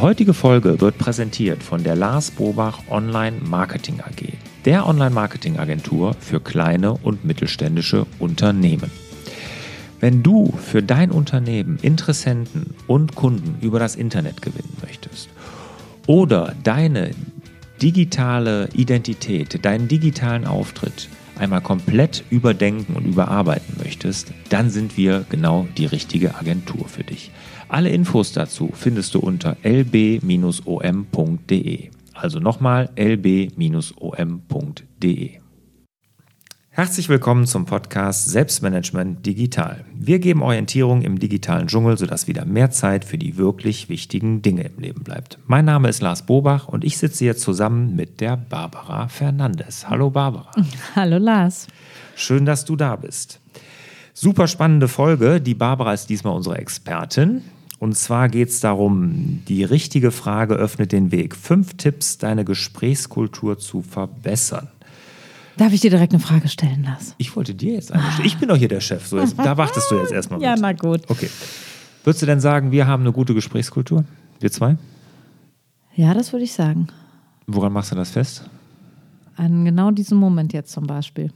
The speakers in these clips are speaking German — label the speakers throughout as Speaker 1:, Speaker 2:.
Speaker 1: heutige Folge wird präsentiert von der Lars Bobach Online Marketing AG, der Online-Marketing-Agentur für kleine und mittelständische Unternehmen. Wenn du für dein Unternehmen Interessenten und Kunden über das Internet gewinnen möchtest oder deine digitale Identität, deinen digitalen Auftritt einmal komplett überdenken und überarbeiten möchtest, dann sind wir genau die richtige Agentur für dich. Alle Infos dazu findest du unter lb-om.de. Also nochmal lb-om.de. Herzlich willkommen zum Podcast Selbstmanagement Digital. Wir geben Orientierung im digitalen Dschungel, sodass wieder mehr Zeit für die wirklich wichtigen Dinge im Leben bleibt. Mein Name ist Lars Bobach und ich sitze hier zusammen mit der Barbara Fernandes. Hallo Barbara.
Speaker 2: Hallo Lars.
Speaker 1: Schön, dass du da bist. Super spannende Folge. Die Barbara ist diesmal unsere Expertin. Und zwar geht es darum, die richtige Frage öffnet den Weg. Fünf Tipps, deine Gesprächskultur zu verbessern.
Speaker 2: Darf ich dir direkt eine Frage stellen, Lars?
Speaker 1: Ich wollte dir jetzt eine stellen. Ich bin doch hier der Chef. So, jetzt, da wartest du jetzt erstmal mit.
Speaker 2: Ja, na gut.
Speaker 1: Okay. Würdest du denn sagen, wir haben eine gute Gesprächskultur? Wir zwei?
Speaker 2: Ja, das würde ich sagen.
Speaker 1: Woran machst du das fest?
Speaker 2: An genau diesem Moment jetzt zum Beispiel.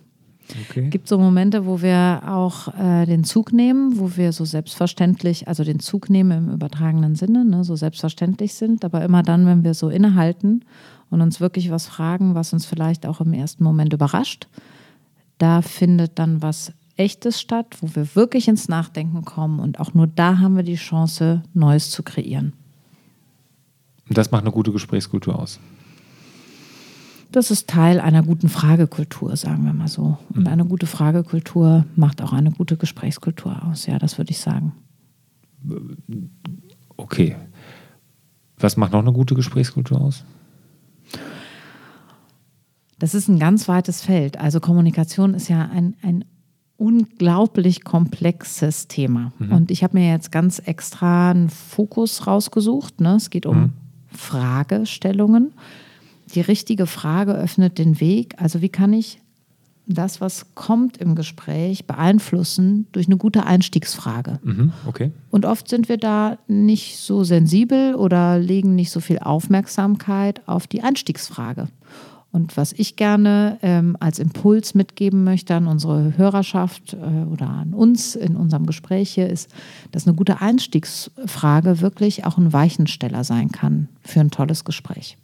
Speaker 2: Okay. gibt so Momente, wo wir auch äh, den Zug nehmen, wo wir so selbstverständlich, also den Zug nehmen im übertragenen Sinne, ne, so selbstverständlich sind, aber immer dann, wenn wir so innehalten und uns wirklich was fragen, was uns vielleicht auch im ersten Moment überrascht, da findet dann was Echtes statt, wo wir wirklich ins Nachdenken kommen und auch nur da haben wir die Chance, Neues zu kreieren.
Speaker 1: Und das macht eine gute Gesprächskultur aus.
Speaker 2: Das ist Teil einer guten Fragekultur, sagen wir mal so. Und mhm. eine gute Fragekultur macht auch eine gute Gesprächskultur aus. Ja, das würde ich sagen.
Speaker 1: Okay. Was macht noch eine gute Gesprächskultur aus?
Speaker 2: Das ist ein ganz weites Feld. Also Kommunikation ist ja ein, ein unglaublich komplexes Thema. Mhm. Und ich habe mir jetzt ganz extra einen Fokus rausgesucht. Ne? Es geht um mhm. Fragestellungen die richtige Frage öffnet den Weg. Also wie kann ich das, was kommt im Gespräch, beeinflussen durch eine gute Einstiegsfrage.
Speaker 1: Mhm, okay.
Speaker 2: Und oft sind wir da nicht so sensibel oder legen nicht so viel Aufmerksamkeit auf die Einstiegsfrage. Und was ich gerne ähm, als Impuls mitgeben möchte an unsere Hörerschaft äh, oder an uns in unserem Gespräch hier ist, dass eine gute Einstiegsfrage wirklich auch ein Weichensteller sein kann für ein tolles Gespräch.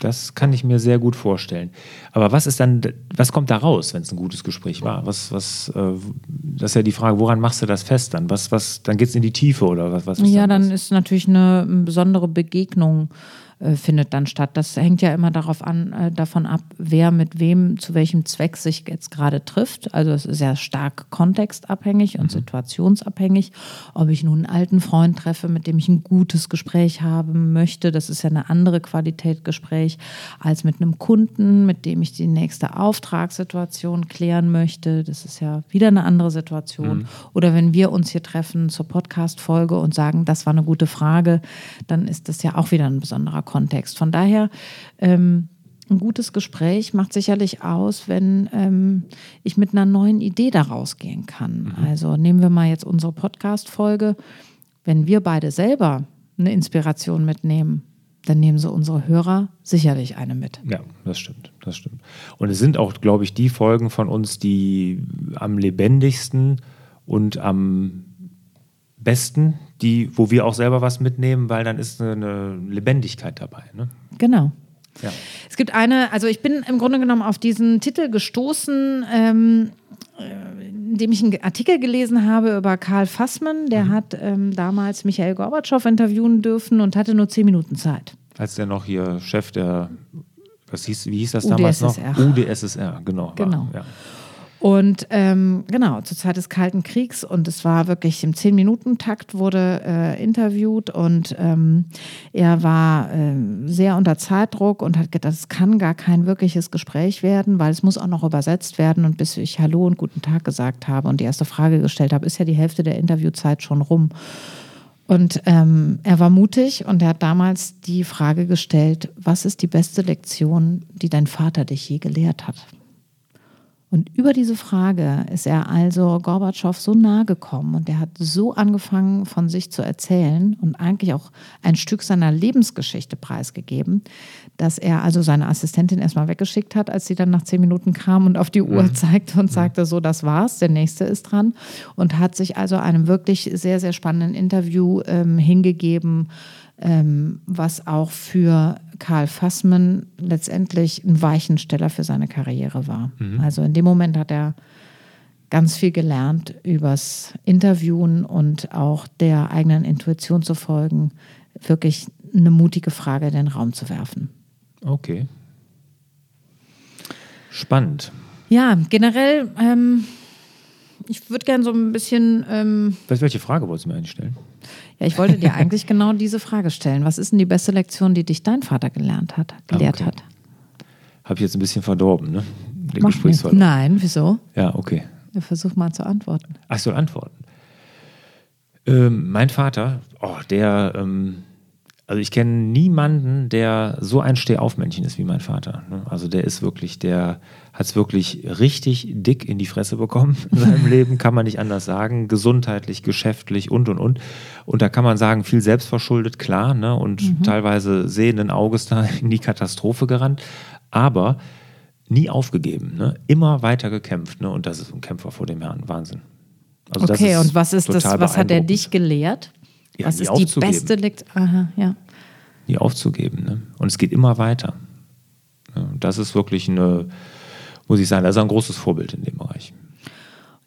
Speaker 1: Das kann ich mir sehr gut vorstellen. Aber was ist dann, was kommt da raus, wenn es ein gutes Gespräch war? Was, was, äh, das ist ja die Frage, woran machst du das fest dann? Was, was, dann geht es in die Tiefe oder was? was
Speaker 2: ja, dann, dann ist natürlich eine besondere Begegnung äh, findet dann statt. Das hängt ja immer darauf an, äh, davon ab, wer mit wem zu welchem Zweck sich jetzt gerade trifft. Also es ist ja stark kontextabhängig und mhm. situationsabhängig. Ob ich nun einen alten Freund treffe, mit dem ich ein gutes Gespräch haben möchte, das ist ja eine andere Qualität Gespräch als mit einem Kunden, mit dem ich die nächste Auftragssituation klären möchte. Das ist ja wieder eine andere Situation. Mhm. Oder wenn wir uns hier treffen zur Podcast-Folge und sagen, das war eine gute Frage, dann ist das ja auch wieder ein besonderer Kontext. Von daher, ähm, ein gutes Gespräch macht sicherlich aus, wenn ähm, ich mit einer neuen Idee daraus gehen kann. Mhm. Also nehmen wir mal jetzt unsere Podcast-Folge. Wenn wir beide selber eine Inspiration mitnehmen, dann nehmen sie unsere Hörer sicherlich eine mit.
Speaker 1: Ja, das stimmt, das stimmt. Und es sind auch, glaube ich, die Folgen von uns, die am lebendigsten und am besten, die, wo wir auch selber was mitnehmen, weil dann ist eine, eine Lebendigkeit dabei. Ne?
Speaker 2: Genau. Ja. Es gibt eine, also ich bin im Grunde genommen auf diesen Titel gestoßen, ähm, äh, indem ich einen Artikel gelesen habe über Karl Fassmann. Der mhm. hat ähm, damals Michael Gorbatschow interviewen dürfen und hatte nur zehn Minuten Zeit.
Speaker 1: Als der noch hier Chef der, was hieß, wie hieß das damals
Speaker 2: UdSSR.
Speaker 1: noch? UdSSR, genau.
Speaker 2: Genau. War, ja. Und ähm, genau, zur Zeit des Kalten Kriegs und es war wirklich im Zehn-Minuten-Takt wurde äh, interviewt und ähm, er war äh, sehr unter Zeitdruck und hat gedacht, es kann gar kein wirkliches Gespräch werden, weil es muss auch noch übersetzt werden und bis ich Hallo und guten Tag gesagt habe und die erste Frage gestellt habe, ist ja die Hälfte der Interviewzeit schon rum. Und ähm, er war mutig und er hat damals die Frage gestellt, was ist die beste Lektion, die dein Vater dich je gelehrt hat? Und über diese Frage ist er also Gorbatschow so nahe gekommen und er hat so angefangen von sich zu erzählen und eigentlich auch ein Stück seiner Lebensgeschichte preisgegeben, dass er also seine Assistentin erstmal weggeschickt hat, als sie dann nach zehn Minuten kam und auf die Uhr mhm. zeigte und sagte, so, das war's, der nächste ist dran. Und hat sich also einem wirklich sehr, sehr spannenden Interview ähm, hingegeben, ähm, was auch für Karl Fassmann letztendlich ein Weichensteller für seine Karriere war. Mhm. Also in dem Moment hat er ganz viel gelernt übers Interviewen und auch der eigenen Intuition zu folgen, wirklich eine mutige Frage in den Raum zu werfen.
Speaker 1: Okay. Spannend.
Speaker 2: Ja, generell, ähm, ich würde gerne so ein bisschen. Ähm,
Speaker 1: welche Frage wolltest du mir eigentlich stellen?
Speaker 2: Ja, ich wollte dir eigentlich genau diese Frage stellen. Was ist denn die beste Lektion, die dich dein Vater gelernt hat, gelehrt okay. hat?
Speaker 1: Habe ich jetzt ein bisschen verdorben, ne?
Speaker 2: Den Mach. Nein, wieso?
Speaker 1: Ja, okay.
Speaker 2: Ja, versuch mal zu antworten.
Speaker 1: Ach, ich soll antworten. Ähm, mein Vater, oh, der, ähm, also ich kenne niemanden, der so ein Stehaufmännchen ist wie mein Vater. Ne? Also der ist wirklich, der hat es wirklich richtig dick in die Fresse bekommen in seinem Leben, kann man nicht anders sagen. Gesundheitlich, geschäftlich und und und. Und da kann man sagen, viel selbstverschuldet, klar, ne? und mhm. teilweise sehenden Auges da in die Katastrophe gerannt. Aber nie aufgegeben, ne? immer weiter gekämpft. Ne? Und das ist ein Kämpfer vor dem Herrn. Wahnsinn.
Speaker 2: Also okay, und was ist das, was hat er dich gelehrt? Ja, Was ist die beste Lekt Aha, ja.
Speaker 1: Nie aufzugeben. Ne? Und es geht immer weiter. Das ist wirklich eine, muss ich sagen, das ist ein großes Vorbild in dem Bereich.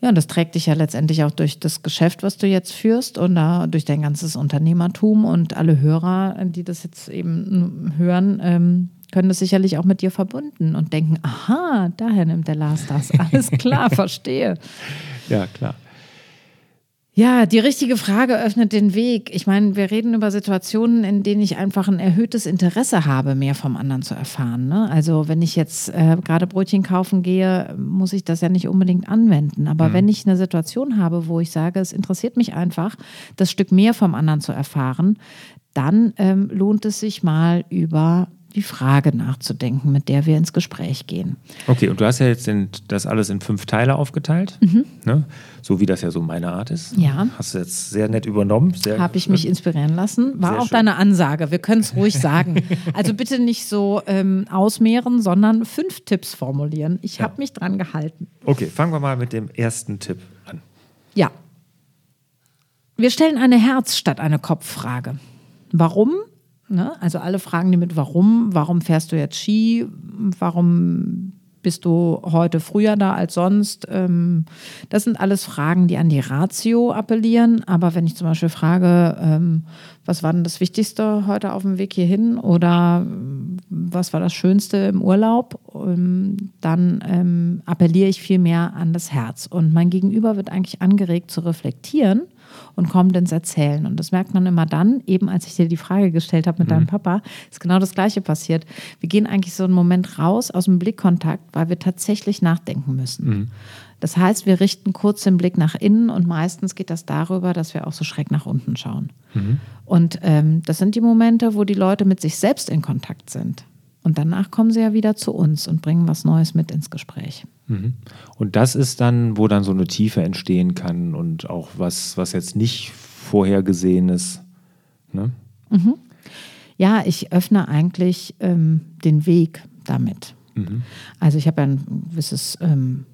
Speaker 2: Ja, und das trägt dich ja letztendlich auch durch das Geschäft, was du jetzt führst und da durch dein ganzes Unternehmertum und alle Hörer, die das jetzt eben hören, ähm, können das sicherlich auch mit dir verbunden und denken, aha, daher nimmt der Lars das. Alles klar, verstehe.
Speaker 1: Ja, klar.
Speaker 2: Ja, die richtige Frage öffnet den Weg. Ich meine, wir reden über Situationen, in denen ich einfach ein erhöhtes Interesse habe, mehr vom anderen zu erfahren. Ne? Also wenn ich jetzt äh, gerade Brötchen kaufen gehe, muss ich das ja nicht unbedingt anwenden. Aber mhm. wenn ich eine Situation habe, wo ich sage, es interessiert mich einfach, das Stück mehr vom anderen zu erfahren, dann ähm, lohnt es sich mal über die Frage nachzudenken, mit der wir ins Gespräch gehen.
Speaker 1: Okay, und du hast ja jetzt in, das alles in fünf Teile aufgeteilt, mhm. ne? so wie das ja so meine Art ist.
Speaker 2: Ja.
Speaker 1: Hast du jetzt sehr nett übernommen.
Speaker 2: Habe ich mich inspirieren lassen. War auch schön. deine Ansage. Wir können es ruhig sagen. Also bitte nicht so ähm, ausmehren, sondern fünf Tipps formulieren. Ich ja. habe mich dran gehalten.
Speaker 1: Okay, fangen wir mal mit dem ersten Tipp an.
Speaker 2: Ja. Wir stellen eine Herz- statt eine Kopffrage. Warum? Ne? Also alle Fragen die mit warum, warum fährst du jetzt Ski, warum bist du heute früher da als sonst? Ähm, das sind alles Fragen, die an die Ratio appellieren. Aber wenn ich zum Beispiel frage, ähm, was war denn das Wichtigste heute auf dem Weg hierhin oder was war das Schönste im Urlaub, ähm, dann appelliere ich viel mehr an das Herz. Und mein Gegenüber wird eigentlich angeregt zu reflektieren und kommt ins Erzählen. Und das merkt man immer dann, eben als ich dir die Frage gestellt habe mit mhm. deinem Papa, ist genau das Gleiche passiert. Wir gehen eigentlich so einen Moment raus aus dem Blickkontakt, weil wir tatsächlich nachdenken müssen. Mhm. Das heißt, wir richten kurz den Blick nach innen und meistens geht das darüber, dass wir auch so schräg nach unten schauen. Mhm. Und ähm, das sind die Momente, wo die Leute mit sich selbst in Kontakt sind. Und danach kommen sie ja wieder zu uns und bringen was Neues mit ins Gespräch.
Speaker 1: Mhm. Und das ist dann, wo dann so eine Tiefe entstehen kann und auch was, was jetzt nicht vorhergesehen ist. Ne?
Speaker 2: Mhm. Ja, ich öffne eigentlich ähm, den Weg damit. Mhm. Also ich habe ja ein gewisses ähm,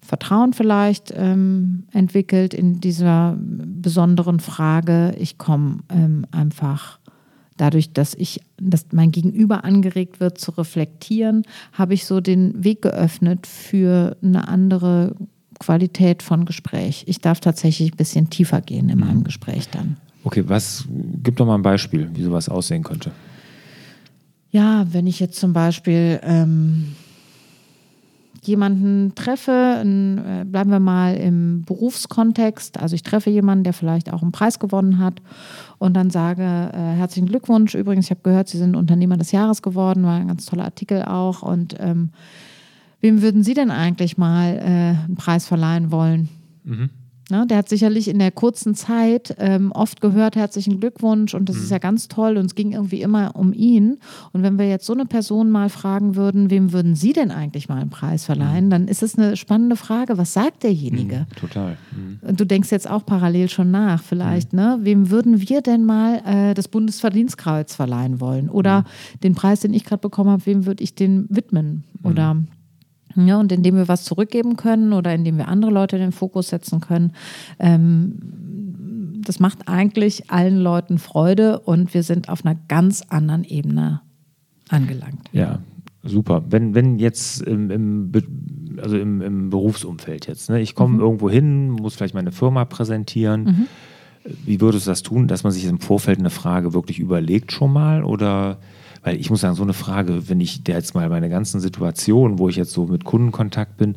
Speaker 2: Vertrauen vielleicht ähm, entwickelt in dieser besonderen Frage. Ich komme ähm, einfach dadurch, dass ich, dass mein Gegenüber angeregt wird zu reflektieren, habe ich so den Weg geöffnet für eine andere Qualität von Gespräch. Ich darf tatsächlich ein bisschen tiefer gehen in meinem mhm. Gespräch dann.
Speaker 1: Okay, was gib doch mal ein Beispiel, wie sowas aussehen könnte.
Speaker 2: Ja, wenn ich jetzt zum Beispiel ähm, jemanden treffe, äh, bleiben wir mal im Berufskontext, also ich treffe jemanden, der vielleicht auch einen Preis gewonnen hat und dann sage, äh, herzlichen Glückwunsch, übrigens, ich habe gehört, Sie sind Unternehmer des Jahres geworden, war ein ganz toller Artikel auch und ähm, wem würden Sie denn eigentlich mal äh, einen Preis verleihen wollen? Mhm. Ne, der hat sicherlich in der kurzen Zeit ähm, oft gehört, herzlichen Glückwunsch und das mhm. ist ja ganz toll und es ging irgendwie immer um ihn. Und wenn wir jetzt so eine Person mal fragen würden, wem würden Sie denn eigentlich mal einen Preis verleihen, mhm. dann ist es eine spannende Frage, was sagt derjenige?
Speaker 1: Mhm, total.
Speaker 2: Mhm. Du denkst jetzt auch parallel schon nach, vielleicht, mhm. ne? Wem würden wir denn mal äh, das Bundesverdienstkreuz verleihen wollen? Oder mhm. den Preis, den ich gerade bekommen habe, wem würde ich den widmen? Oder ja, und indem wir was zurückgeben können oder indem wir andere Leute in den Fokus setzen können, ähm, das macht eigentlich allen Leuten Freude und wir sind auf einer ganz anderen Ebene angelangt.
Speaker 1: Ja, super. Wenn, wenn jetzt im, im, also im, im Berufsumfeld jetzt, ne, ich komme mhm. irgendwo hin, muss vielleicht meine Firma präsentieren. Mhm. Wie würdest du das tun, dass man sich im Vorfeld eine Frage wirklich überlegt schon mal oder weil ich muss sagen, so eine Frage, wenn ich der jetzt mal meine ganzen Situationen, wo ich jetzt so mit Kundenkontakt bin,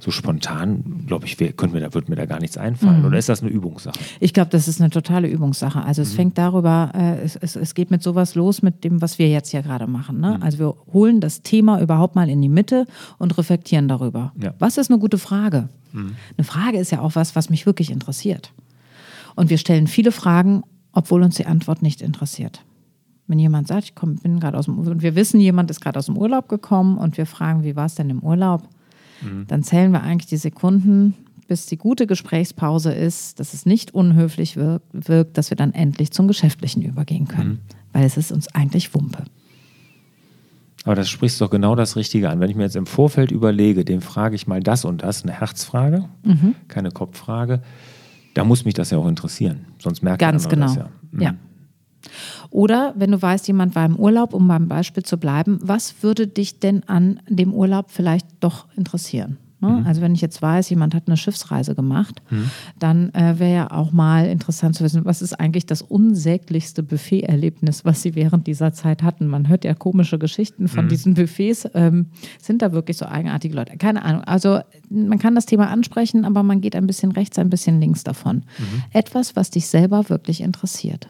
Speaker 1: so spontan, glaube ich, könnte mir da, wird mir da gar nichts einfallen. Mhm. Oder ist das eine Übungssache?
Speaker 2: Ich glaube, das ist eine totale Übungssache. Also es mhm. fängt darüber, äh, es, es, es, geht mit sowas los, mit dem, was wir jetzt hier gerade machen. Ne? Mhm. Also wir holen das Thema überhaupt mal in die Mitte und reflektieren darüber. Ja. Was ist eine gute Frage? Mhm. Eine Frage ist ja auch was, was mich wirklich interessiert. Und wir stellen viele Fragen, obwohl uns die Antwort nicht interessiert. Wenn jemand sagt, ich komm, bin gerade aus dem Urlaub und wir wissen, jemand ist gerade aus dem Urlaub gekommen und wir fragen, wie war es denn im Urlaub, mhm. dann zählen wir eigentlich die Sekunden, bis die gute Gesprächspause ist, dass es nicht unhöflich wirkt, wirkt dass wir dann endlich zum Geschäftlichen übergehen können. Mhm. Weil es ist uns eigentlich Wumpe.
Speaker 1: Aber das sprichst doch genau das Richtige an. Wenn ich mir jetzt im Vorfeld überlege, dem frage ich mal das und das, eine Herzfrage, mhm. keine Kopffrage, da muss mich das ja auch interessieren. Sonst merkt
Speaker 2: Ganz
Speaker 1: man
Speaker 2: genau.
Speaker 1: das
Speaker 2: ja. Mhm. ja. Oder wenn du weißt, jemand war im Urlaub, um beim Beispiel zu bleiben, was würde dich denn an dem Urlaub vielleicht doch interessieren? Ne? Mhm. Also wenn ich jetzt weiß, jemand hat eine Schiffsreise gemacht, mhm. dann äh, wäre ja auch mal interessant zu wissen, was ist eigentlich das unsäglichste Buffet-Erlebnis, was sie während dieser Zeit hatten. Man hört ja komische Geschichten von mhm. diesen Buffets. Ähm, sind da wirklich so eigenartige Leute? Keine Ahnung. Also man kann das Thema ansprechen, aber man geht ein bisschen rechts, ein bisschen links davon. Mhm. Etwas, was dich selber wirklich interessiert.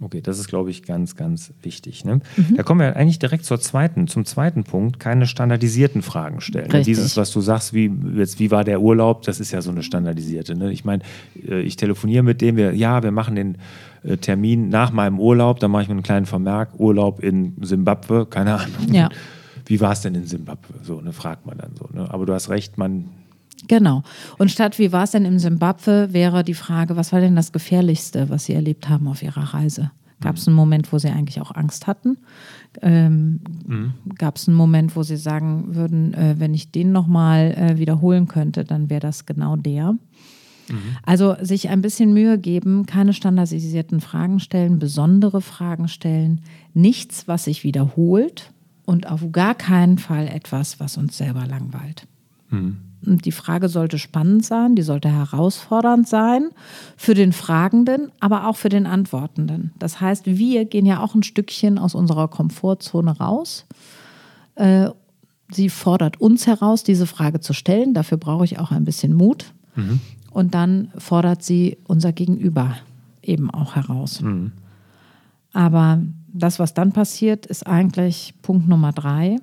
Speaker 1: Okay, das ist, glaube ich, ganz, ganz wichtig. Ne? Mhm. Da kommen wir eigentlich direkt zur zweiten, zum zweiten Punkt, keine standardisierten Fragen stellen. Richtig. Dieses, was du sagst, wie, jetzt, wie war der Urlaub, das ist ja so eine standardisierte. Ne? Ich meine, äh, ich telefoniere mit dem, wir, ja, wir machen den äh, Termin nach meinem Urlaub, dann mache ich mir einen kleinen Vermerk, Urlaub in Simbabwe, keine Ahnung. Ja. Wie war es denn in Simbabwe? So, ne, fragt man dann so. Ne? Aber du hast recht, man
Speaker 2: Genau. Und statt wie war es denn im Simbabwe, wäre die Frage, was war denn das Gefährlichste, was Sie erlebt haben auf Ihrer Reise? Gab es einen Moment, wo Sie eigentlich auch Angst hatten? Ähm, mhm. Gab es einen Moment, wo Sie sagen würden, äh, wenn ich den nochmal äh, wiederholen könnte, dann wäre das genau der? Mhm. Also sich ein bisschen Mühe geben, keine standardisierten Fragen stellen, besondere Fragen stellen, nichts, was sich wiederholt und auf gar keinen Fall etwas, was uns selber langweilt. Mhm. Die Frage sollte spannend sein, die sollte herausfordernd sein für den Fragenden, aber auch für den Antwortenden. Das heißt, wir gehen ja auch ein Stückchen aus unserer Komfortzone raus. Äh, sie fordert uns heraus, diese Frage zu stellen. Dafür brauche ich auch ein bisschen Mut. Mhm. Und dann fordert sie unser Gegenüber eben auch heraus. Mhm. Aber das, was dann passiert, ist eigentlich Punkt Nummer drei.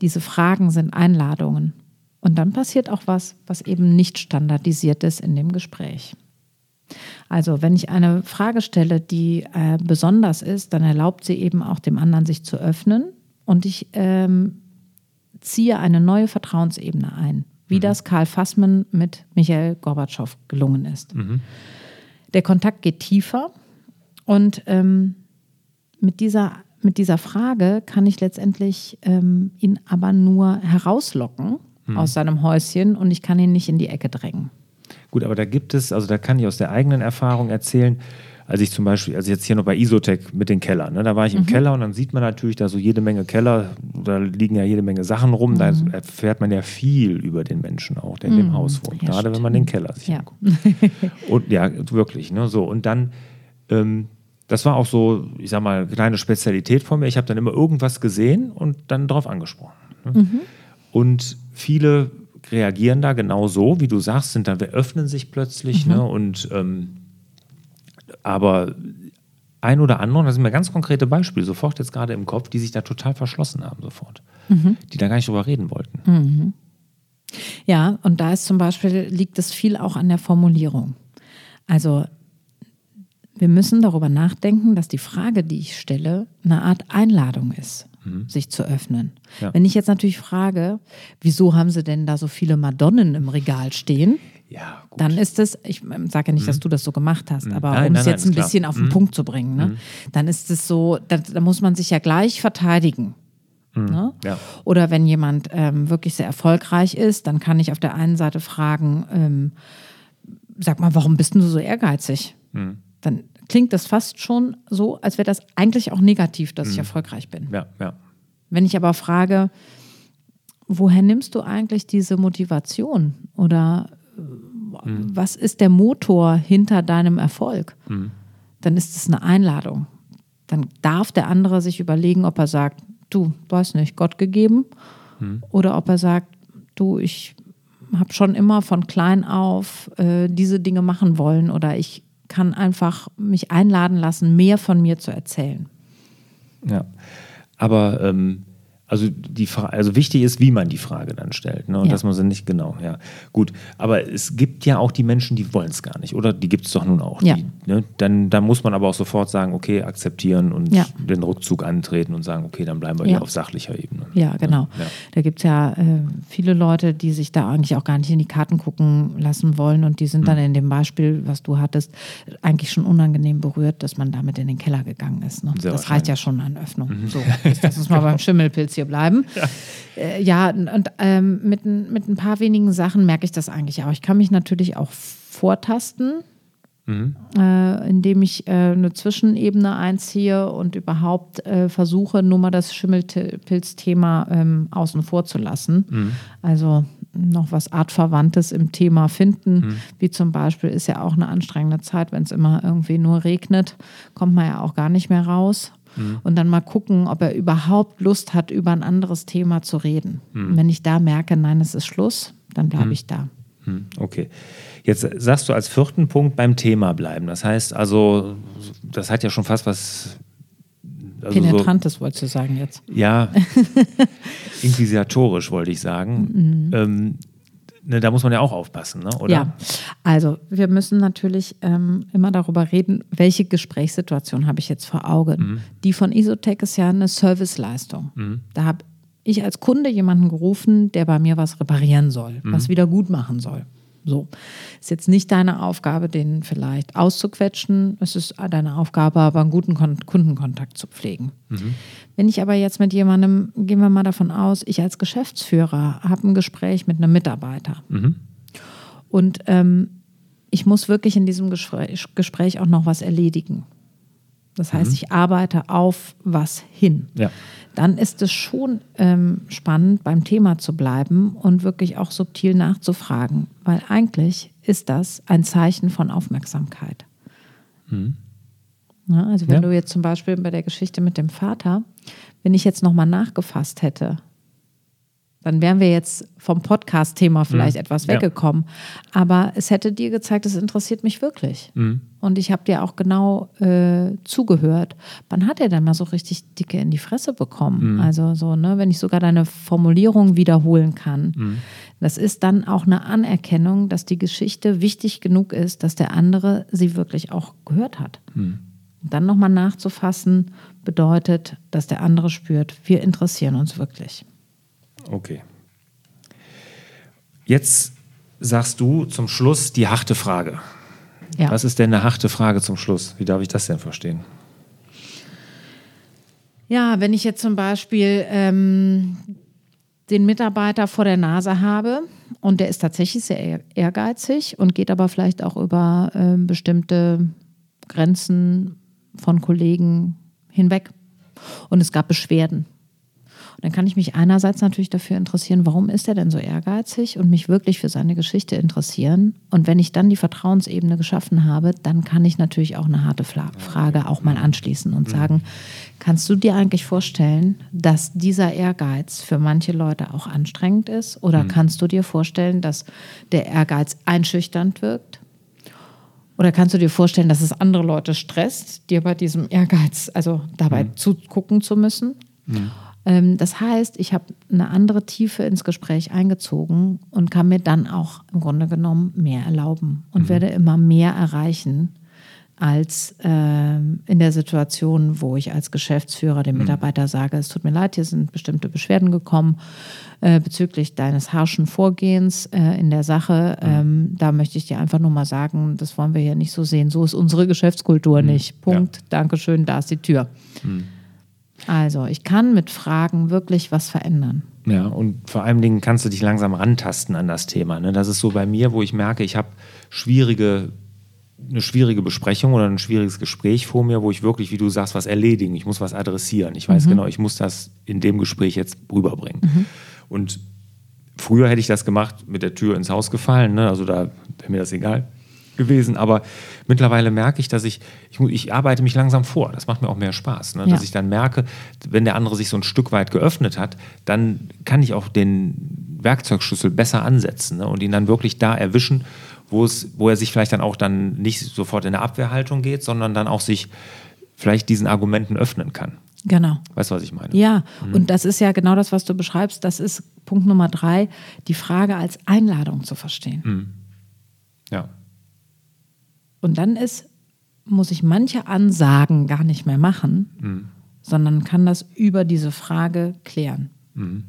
Speaker 2: Diese Fragen sind Einladungen. Und dann passiert auch was, was eben nicht standardisiert ist in dem Gespräch. Also wenn ich eine Frage stelle, die äh, besonders ist, dann erlaubt sie eben auch dem anderen sich zu öffnen und ich ähm, ziehe eine neue Vertrauensebene ein, wie mhm. das Karl Fassmann mit Michael Gorbatschow gelungen ist. Mhm. Der Kontakt geht tiefer und ähm, mit dieser mit dieser Frage kann ich letztendlich ähm, ihn aber nur herauslocken hm. aus seinem Häuschen und ich kann ihn nicht in die Ecke drängen.
Speaker 1: Gut, aber da gibt es, also da kann ich aus der eigenen Erfahrung erzählen, als ich zum Beispiel, also jetzt hier noch bei Isotech mit den Kellern, ne, da war ich im mhm. Keller und dann sieht man natürlich da so jede Menge Keller, da liegen ja jede Menge Sachen rum, mhm. da erfährt man ja viel über den Menschen auch, der in dem mhm. Haus wohnt, ja, gerade stimmt. wenn man den Keller sich ja. anguckt. und ja, wirklich, ne, so und dann, ähm, das war auch so, ich sag mal, eine kleine Spezialität von mir. Ich habe dann immer irgendwas gesehen und dann darauf angesprochen. Ne? Und viele reagieren da genau so, wie du sagst, sind dann, wir öffnen sich plötzlich. Mhm. Ne? Und, ähm, aber ein oder andere, das sind mir ganz konkrete Beispiele, sofort jetzt gerade im Kopf, die sich da total verschlossen haben, sofort. Mhm. Die da gar nicht drüber reden wollten.
Speaker 2: Mhm. Ja, und da ist zum Beispiel, liegt es viel auch an der Formulierung. Also wir müssen darüber nachdenken, dass die Frage, die ich stelle, eine Art Einladung ist, mhm. sich zu öffnen. Ja. Wenn ich jetzt natürlich frage, wieso haben Sie denn da so viele Madonnen im Regal stehen? Ja, gut. Dann ist es, ich sage ja nicht, mhm. dass du das so gemacht hast, mhm. aber um es jetzt ein bisschen klar. auf den mhm. Punkt zu bringen, ne? Mhm. dann ist es so, da, da, muss man sich ja gleich verteidigen. Ne? Ja. Oder wenn jemand ähm, wirklich sehr erfolgreich ist, dann kann ich auf der einen Seite fragen, ähm, sag mal, warum bist du so ehrgeizig? Dann klingt das fast schon so, als wäre das eigentlich auch negativ, dass mhm. ich erfolgreich bin. Ja, ja. Wenn ich aber frage, woher nimmst du eigentlich diese Motivation oder mhm. was ist der Motor hinter deinem Erfolg? Mhm. Dann ist es eine Einladung. Dann darf der andere sich überlegen, ob er sagt, du, weiß nicht, Gott gegeben mhm. oder ob er sagt, du, ich habe schon immer von klein auf äh, diese Dinge machen wollen oder ich kann einfach mich einladen lassen, mehr von mir zu erzählen.
Speaker 1: Ja, aber ähm, also, die also wichtig ist, wie man die Frage dann stellt. Ne? Und ja. dass man sie nicht genau, ja. Gut, aber es gibt ja auch die Menschen, die wollen es gar nicht, oder? Die gibt es doch nun auch. Ja. Die, ne? dann, dann muss man aber auch sofort sagen, okay, akzeptieren und ja. den Rückzug antreten und sagen, okay, dann bleiben wir hier auf sachlicher Ebene.
Speaker 2: Ja, genau. Da gibt es ja äh, viele Leute, die sich da eigentlich auch gar nicht in die Karten gucken lassen wollen und die sind mhm. dann in dem Beispiel, was du hattest, eigentlich schon unangenehm berührt, dass man damit in den Keller gegangen ist. Ne? Das reicht ja schon an Öffnung. Mhm. So, das ist mal beim Schimmelpilz hier bleiben. Ja, äh, ja und ähm, mit, mit ein paar wenigen Sachen merke ich das eigentlich auch. Ich kann mich natürlich auch vortasten. Mhm. Äh, indem ich äh, eine Zwischenebene einziehe und überhaupt äh, versuche, nur mal das Schimmelpilzthema ähm, außen vor zu lassen. Mhm. Also noch was Artverwandtes im Thema finden, mhm. wie zum Beispiel ist ja auch eine anstrengende Zeit, wenn es immer irgendwie nur regnet, kommt man ja auch gar nicht mehr raus mhm. und dann mal gucken, ob er überhaupt Lust hat, über ein anderes Thema zu reden. Mhm. wenn ich da merke, nein, es ist Schluss, dann bleibe ich da.
Speaker 1: Okay. Jetzt sagst du als vierten Punkt beim Thema bleiben. Das heißt also, das hat ja schon fast was
Speaker 2: also Penetrantes so, wolltest du sagen jetzt.
Speaker 1: Ja, inquisitorisch wollte ich sagen. Mhm. Ähm, ne, da muss man ja auch aufpassen, ne? oder? Ja,
Speaker 2: also wir müssen natürlich ähm, immer darüber reden, welche Gesprächssituation habe ich jetzt vor Augen. Mhm. Die von Isotech ist ja eine Serviceleistung. Mhm. Da habe ich als Kunde jemanden gerufen, der bei mir was reparieren soll, mhm. was wieder gut machen soll. So. Ist jetzt nicht deine Aufgabe, den vielleicht auszuquetschen. Es ist deine Aufgabe, aber einen guten Kundenkontakt zu pflegen. Mhm. Wenn ich aber jetzt mit jemandem, gehen wir mal davon aus, ich als Geschäftsführer habe ein Gespräch mit einem Mitarbeiter. Mhm. Und ähm, ich muss wirklich in diesem Gespräch, Gespräch auch noch was erledigen. Das heißt, mhm. ich arbeite auf was hin. Ja dann ist es schon ähm, spannend, beim Thema zu bleiben und wirklich auch subtil nachzufragen, weil eigentlich ist das ein Zeichen von Aufmerksamkeit. Mhm. Ja, also wenn ja. du jetzt zum Beispiel bei der Geschichte mit dem Vater, wenn ich jetzt nochmal nachgefasst hätte, dann wären wir jetzt vom Podcast-Thema vielleicht mhm. etwas weggekommen. Ja. Aber es hätte dir gezeigt, es interessiert mich wirklich. Mhm. Und ich habe dir auch genau äh, zugehört. Wann hat er denn mal so richtig dicke in die Fresse bekommen? Mhm. Also so, ne, wenn ich sogar deine Formulierung wiederholen kann. Mhm. Das ist dann auch eine Anerkennung, dass die Geschichte wichtig genug ist, dass der andere sie wirklich auch gehört hat. Mhm. Und dann nochmal nachzufassen, bedeutet, dass der andere spürt, wir interessieren uns wirklich.
Speaker 1: Okay. Jetzt sagst du zum Schluss die harte Frage. Ja. Was ist denn eine harte Frage zum Schluss? Wie darf ich das denn verstehen?
Speaker 2: Ja, wenn ich jetzt zum Beispiel ähm, den Mitarbeiter vor der Nase habe und der ist tatsächlich sehr ehrgeizig und geht aber vielleicht auch über äh, bestimmte Grenzen von Kollegen hinweg und es gab Beschwerden und dann kann ich mich einerseits natürlich dafür interessieren, warum ist er denn so ehrgeizig und mich wirklich für seine Geschichte interessieren. Und wenn ich dann die Vertrauensebene geschaffen habe, dann kann ich natürlich auch eine harte Frage auch mal anschließen und mhm. sagen, kannst du dir eigentlich vorstellen, dass dieser Ehrgeiz für manche Leute auch anstrengend ist? Oder mhm. kannst du dir vorstellen, dass der Ehrgeiz einschüchternd wirkt? Oder kannst du dir vorstellen, dass es andere Leute stresst, dir bei diesem Ehrgeiz, also dabei mhm. zugucken zu müssen? Mhm. Ähm, das heißt, ich habe eine andere Tiefe ins Gespräch eingezogen und kann mir dann auch im Grunde genommen mehr erlauben und mhm. werde immer mehr erreichen als äh, in der Situation, wo ich als Geschäftsführer dem mhm. Mitarbeiter sage, es tut mir leid, hier sind bestimmte Beschwerden gekommen äh, bezüglich deines harschen Vorgehens äh, in der Sache. Mhm. Ähm, da möchte ich dir einfach nur mal sagen, das wollen wir hier nicht so sehen. So ist unsere Geschäftskultur mhm. nicht. Punkt. Ja. Dankeschön, da ist die Tür. Mhm. Also, ich kann mit Fragen wirklich was verändern.
Speaker 1: Ja, und vor allen Dingen kannst du dich langsam rantasten an das Thema. Ne? Das ist so bei mir, wo ich merke, ich habe schwierige eine schwierige Besprechung oder ein schwieriges Gespräch vor mir, wo ich wirklich, wie du sagst, was erledigen. Ich muss was adressieren. Ich weiß mhm. genau, ich muss das in dem Gespräch jetzt rüberbringen. Mhm. Und früher hätte ich das gemacht, mit der Tür ins Haus gefallen. Ne? Also da wäre mir das egal gewesen. Aber mittlerweile merke ich, dass ich, ich, ich, arbeite mich langsam vor. Das macht mir auch mehr Spaß. Ne? Ja. Dass ich dann merke, wenn der andere sich so ein Stück weit geöffnet hat, dann kann ich auch den Werkzeugschlüssel besser ansetzen ne? und ihn dann wirklich da erwischen wo, es, wo er sich vielleicht dann auch dann nicht sofort in eine Abwehrhaltung geht, sondern dann auch sich vielleicht diesen Argumenten öffnen kann.
Speaker 2: Genau.
Speaker 1: Weißt du, was ich meine?
Speaker 2: Ja, mhm. und das ist ja genau das, was du beschreibst. Das ist Punkt Nummer drei, die Frage als Einladung zu verstehen. Mhm.
Speaker 1: Ja.
Speaker 2: Und dann ist, muss ich manche Ansagen gar nicht mehr machen, mhm. sondern kann das über diese Frage klären. Mhm.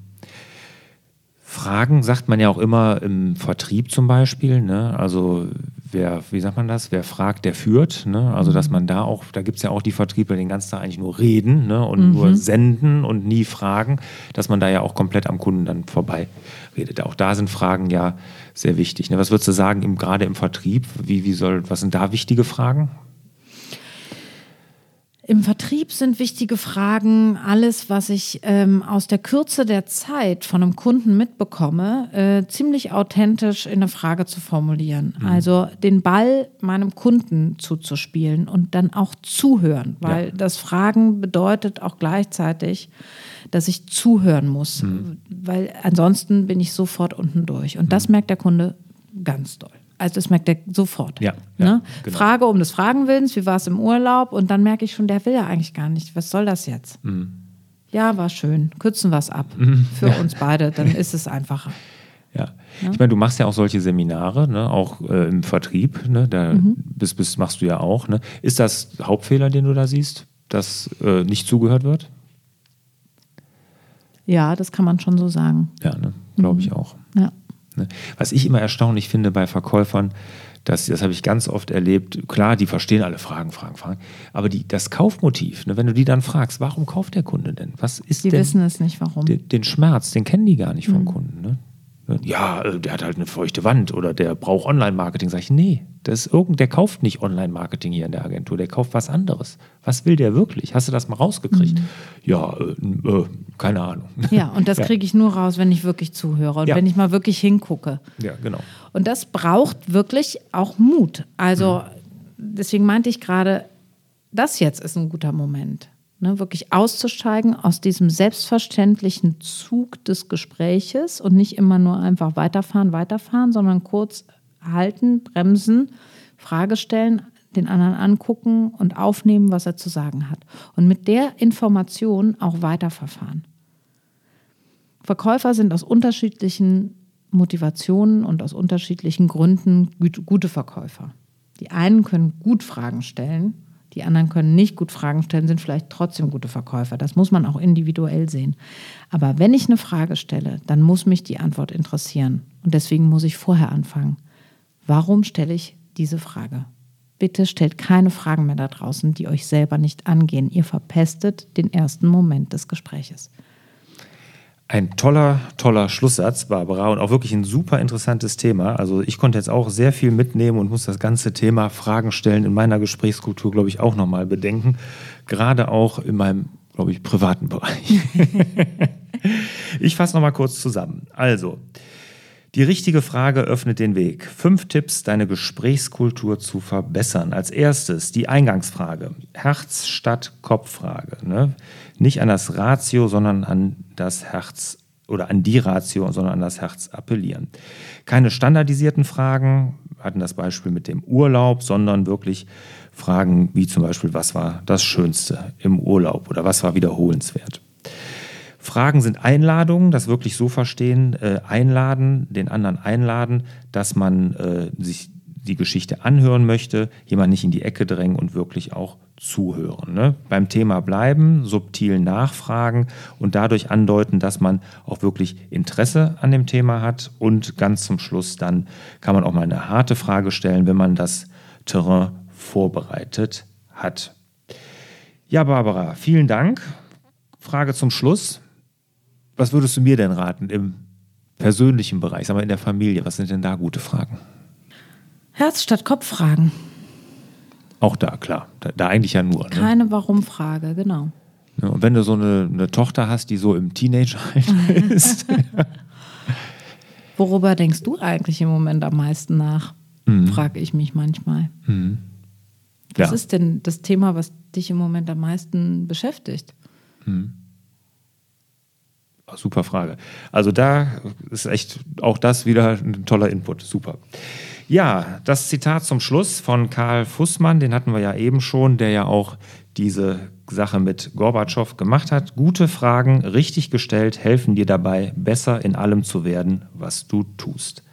Speaker 1: Fragen sagt man ja auch immer im Vertrieb zum Beispiel. Ne? Also wer, wie sagt man das? Wer fragt, der führt. Ne? Also dass man da auch, da gibt es ja auch die Vertriebler, die den ganzen Tag eigentlich nur reden ne? und mhm. nur senden und nie fragen, dass man da ja auch komplett am Kunden dann vorbei redet. Auch da sind Fragen ja sehr wichtig. Ne? Was würdest du sagen, im, gerade im Vertrieb? Wie, wie soll, was sind da wichtige Fragen?
Speaker 2: Im Vertrieb sind wichtige Fragen alles, was ich ähm, aus der Kürze der Zeit von einem Kunden mitbekomme, äh, ziemlich authentisch in eine Frage zu formulieren. Mhm. Also den Ball meinem Kunden zuzuspielen und dann auch zuhören, weil ja. das Fragen bedeutet auch gleichzeitig, dass ich zuhören muss, mhm. weil ansonsten bin ich sofort unten durch. Und mhm. das merkt der Kunde ganz doll. Also das merkt er sofort.
Speaker 1: Ja,
Speaker 2: ja ne? genau. Frage um des Fragenwillens, wie war es im Urlaub? Und dann merke ich schon, der will ja eigentlich gar nicht. Was soll das jetzt? Mhm. Ja, war schön. Kürzen wir es ab. Mhm. Für ja. uns beide, dann ist es einfacher.
Speaker 1: Ja. ja. Ich meine, du machst ja auch solche Seminare, ne? auch äh, im Vertrieb. Ne? Da mhm. bist, bist, machst du ja auch. Ne? Ist das Hauptfehler, den du da siehst, dass äh, nicht zugehört wird?
Speaker 2: Ja, das kann man schon so sagen.
Speaker 1: Ja, ne? glaube ich mhm. auch. Ne? Was ich immer erstaunlich finde bei Verkäufern, das, das habe ich ganz oft erlebt. Klar, die verstehen alle Fragen, Fragen, Fragen. Aber die, das Kaufmotiv, ne, wenn du die dann fragst, warum kauft der Kunde denn? Was ist
Speaker 2: die
Speaker 1: denn?
Speaker 2: wissen es nicht, warum.
Speaker 1: Den, den Schmerz, den kennen die gar nicht vom mhm. Kunden. Ne? Ja, äh, der hat halt eine feuchte Wand oder der braucht Online-Marketing. Sag ich, nee, das ist irgend, der kauft nicht Online-Marketing hier in der Agentur, der kauft was anderes. Was will der wirklich? Hast du das mal rausgekriegt? Mhm. Ja, äh, äh, keine Ahnung.
Speaker 2: Ja, und das ja. kriege ich nur raus, wenn ich wirklich zuhöre und ja. wenn ich mal wirklich hingucke.
Speaker 1: Ja, genau.
Speaker 2: Und das braucht wirklich auch Mut. Also, mhm. deswegen meinte ich gerade, das jetzt ist ein guter Moment. Ne, wirklich auszusteigen aus diesem selbstverständlichen Zug des Gespräches und nicht immer nur einfach weiterfahren, weiterfahren, sondern kurz halten, bremsen, Frage stellen, den anderen angucken und aufnehmen, was er zu sagen hat. Und mit der Information auch weiterverfahren. Verkäufer sind aus unterschiedlichen Motivationen und aus unterschiedlichen Gründen gute Verkäufer. Die einen können gut Fragen stellen die anderen können nicht gut Fragen stellen, sind vielleicht trotzdem gute Verkäufer. Das muss man auch individuell sehen. Aber wenn ich eine Frage stelle, dann muss mich die Antwort interessieren. Und deswegen muss ich vorher anfangen. Warum stelle ich diese Frage? Bitte stellt keine Fragen mehr da draußen, die euch selber nicht angehen. Ihr verpestet den ersten Moment des Gespräches.
Speaker 1: Ein toller, toller Schlusssatz, Barbara, und auch wirklich ein super interessantes Thema. Also ich konnte jetzt auch sehr viel mitnehmen und muss das ganze Thema Fragen stellen in meiner Gesprächskultur, glaube ich, auch nochmal bedenken. Gerade auch in meinem, glaube ich, privaten Bereich. ich fasse nochmal kurz zusammen. Also, die richtige Frage öffnet den Weg. Fünf Tipps, deine Gesprächskultur zu verbessern. Als erstes die Eingangsfrage. Herz statt Kopffrage. Ne? Nicht an das Ratio, sondern an das Herz oder an die Ratio, sondern an das Herz appellieren. Keine standardisierten Fragen, hatten das Beispiel mit dem Urlaub, sondern wirklich Fragen wie zum Beispiel, was war das Schönste im Urlaub oder was war wiederholenswert. Fragen sind Einladungen, das wirklich so verstehen, äh, einladen, den anderen einladen, dass man äh, sich die Geschichte anhören möchte, jemand nicht in die Ecke drängen und wirklich auch zuhören. Ne? Beim Thema bleiben, subtil nachfragen und dadurch andeuten, dass man auch wirklich Interesse an dem Thema hat. Und ganz zum Schluss dann kann man auch mal eine harte Frage stellen, wenn man das Terrain vorbereitet hat. Ja, Barbara, vielen Dank. Frage zum Schluss. Was würdest du mir denn raten im persönlichen Bereich, wir in der Familie? Was sind denn da gute Fragen?
Speaker 2: Herz statt Kopf fragen.
Speaker 1: Auch da, klar. Da, da eigentlich ja nur. Ne?
Speaker 2: Keine Warum-Frage, genau.
Speaker 1: Ja, und wenn du so eine, eine, Tochter hast, die so im Teenager-Alter ist.
Speaker 2: Worüber denkst du eigentlich im Moment am meisten nach? Mhm. Frage ich mich manchmal. Mhm. Was ja. ist denn das Thema, was dich im Moment am meisten beschäftigt? Mhm.
Speaker 1: Super Frage. Also da ist echt auch das wieder ein toller Input. Super. Ja, das Zitat zum Schluss von Karl Fußmann, den hatten wir ja eben schon, der ja auch diese Sache mit Gorbatschow gemacht hat. Gute Fragen, richtig gestellt, helfen dir dabei, besser in allem zu werden, was du tust.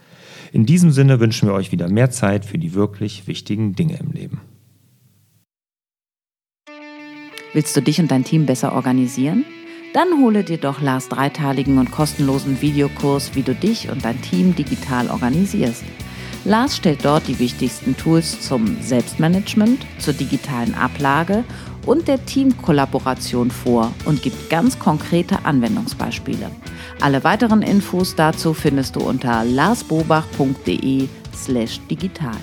Speaker 1: In diesem Sinne wünschen wir euch wieder mehr Zeit für die wirklich wichtigen Dinge im Leben.
Speaker 3: Willst du dich und dein Team besser organisieren? Dann hole dir doch Lars dreiteiligen und kostenlosen Videokurs, wie du dich und dein Team digital organisierst. Lars stellt dort die wichtigsten Tools zum Selbstmanagement, zur digitalen Ablage und der Teamkollaboration vor und gibt ganz konkrete Anwendungsbeispiele. Alle weiteren Infos dazu findest du unter larsbobach.de slash digital.